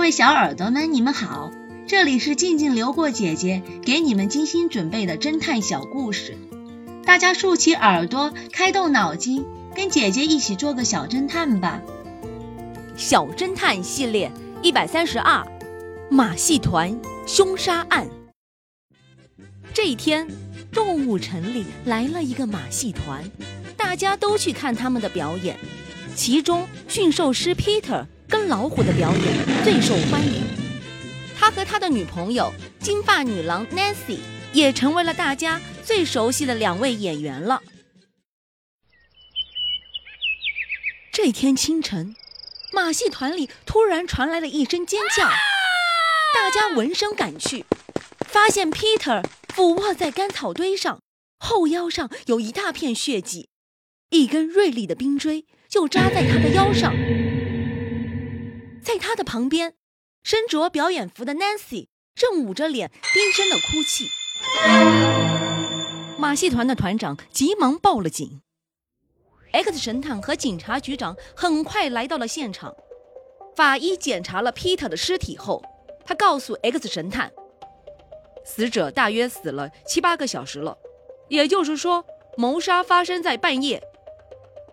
各位小耳朵们，你们好，这里是静静流过姐姐给你们精心准备的侦探小故事，大家竖起耳朵，开动脑筋，跟姐姐一起做个小侦探吧。小侦探系列一百三十二，马戏团凶杀案。这一天，动物城里来了一个马戏团，大家都去看他们的表演。其中，驯兽师 Peter 跟老虎的表演最受欢迎。他和他的女朋友金发女郎 Nancy 也成为了大家最熟悉的两位演员了。这天清晨，马戏团里突然传来了一声尖叫，大家闻声赶去，发现 Peter 俯卧在干草堆上，后腰上有一大片血迹，一根锐利的冰锥。就扎在他的腰上，在他的旁边，身着表演服的 Nancy 正捂着脸低声的哭泣。马戏团的团长急忙报了警。X 神探和警察局长很快来到了现场。法医检查了 Peter 的尸体后，他告诉 X 神探，死者大约死了七八个小时了，也就是说，谋杀发生在半夜。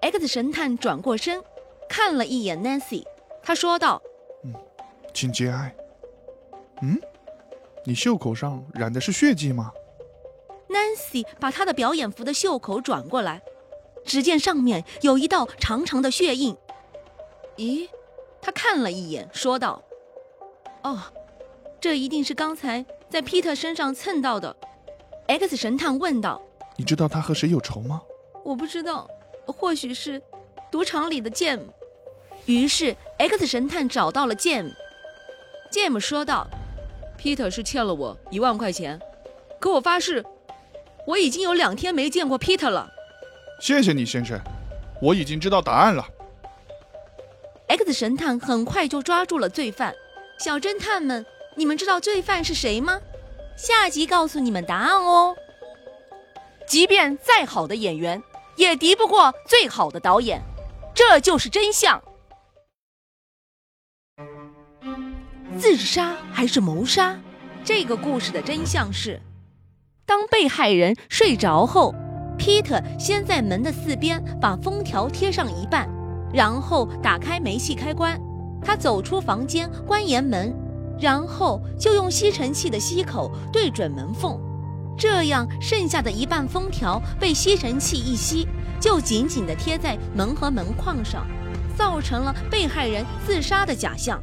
X 神探转过身，看了一眼 Nancy，他说道：“，请节哀。嗯，你袖口上染的是血迹吗？”Nancy 把她的表演服的袖口转过来，只见上面有一道长长的血印。咦？他看了一眼，说道：“哦，这一定是刚才在 Peter 身上蹭到的。”X 神探问道：“你知道他和谁有仇吗？”“我不知道。”或许是赌场里的 Jam，于是 X 神探找到了 Jam。Jam 说道：“Peter 是欠了我一万块钱，可我发誓，我已经有两天没见过 Peter 了。”谢谢你，先生，我已经知道答案了。X 神探很快就抓住了罪犯。小侦探们，你们知道罪犯是谁吗？下集告诉你们答案哦。即便再好的演员。也敌不过最好的导演，这就是真相。自杀还是谋杀？这个故事的真相是：当被害人睡着后，Peter 先在门的四边把封条贴上一半，然后打开煤气开关。他走出房间，关严门，然后就用吸尘器的吸口对准门缝。这样，剩下的一半封条被吸尘器一吸，就紧紧地贴在门和门框上，造成了被害人自杀的假象。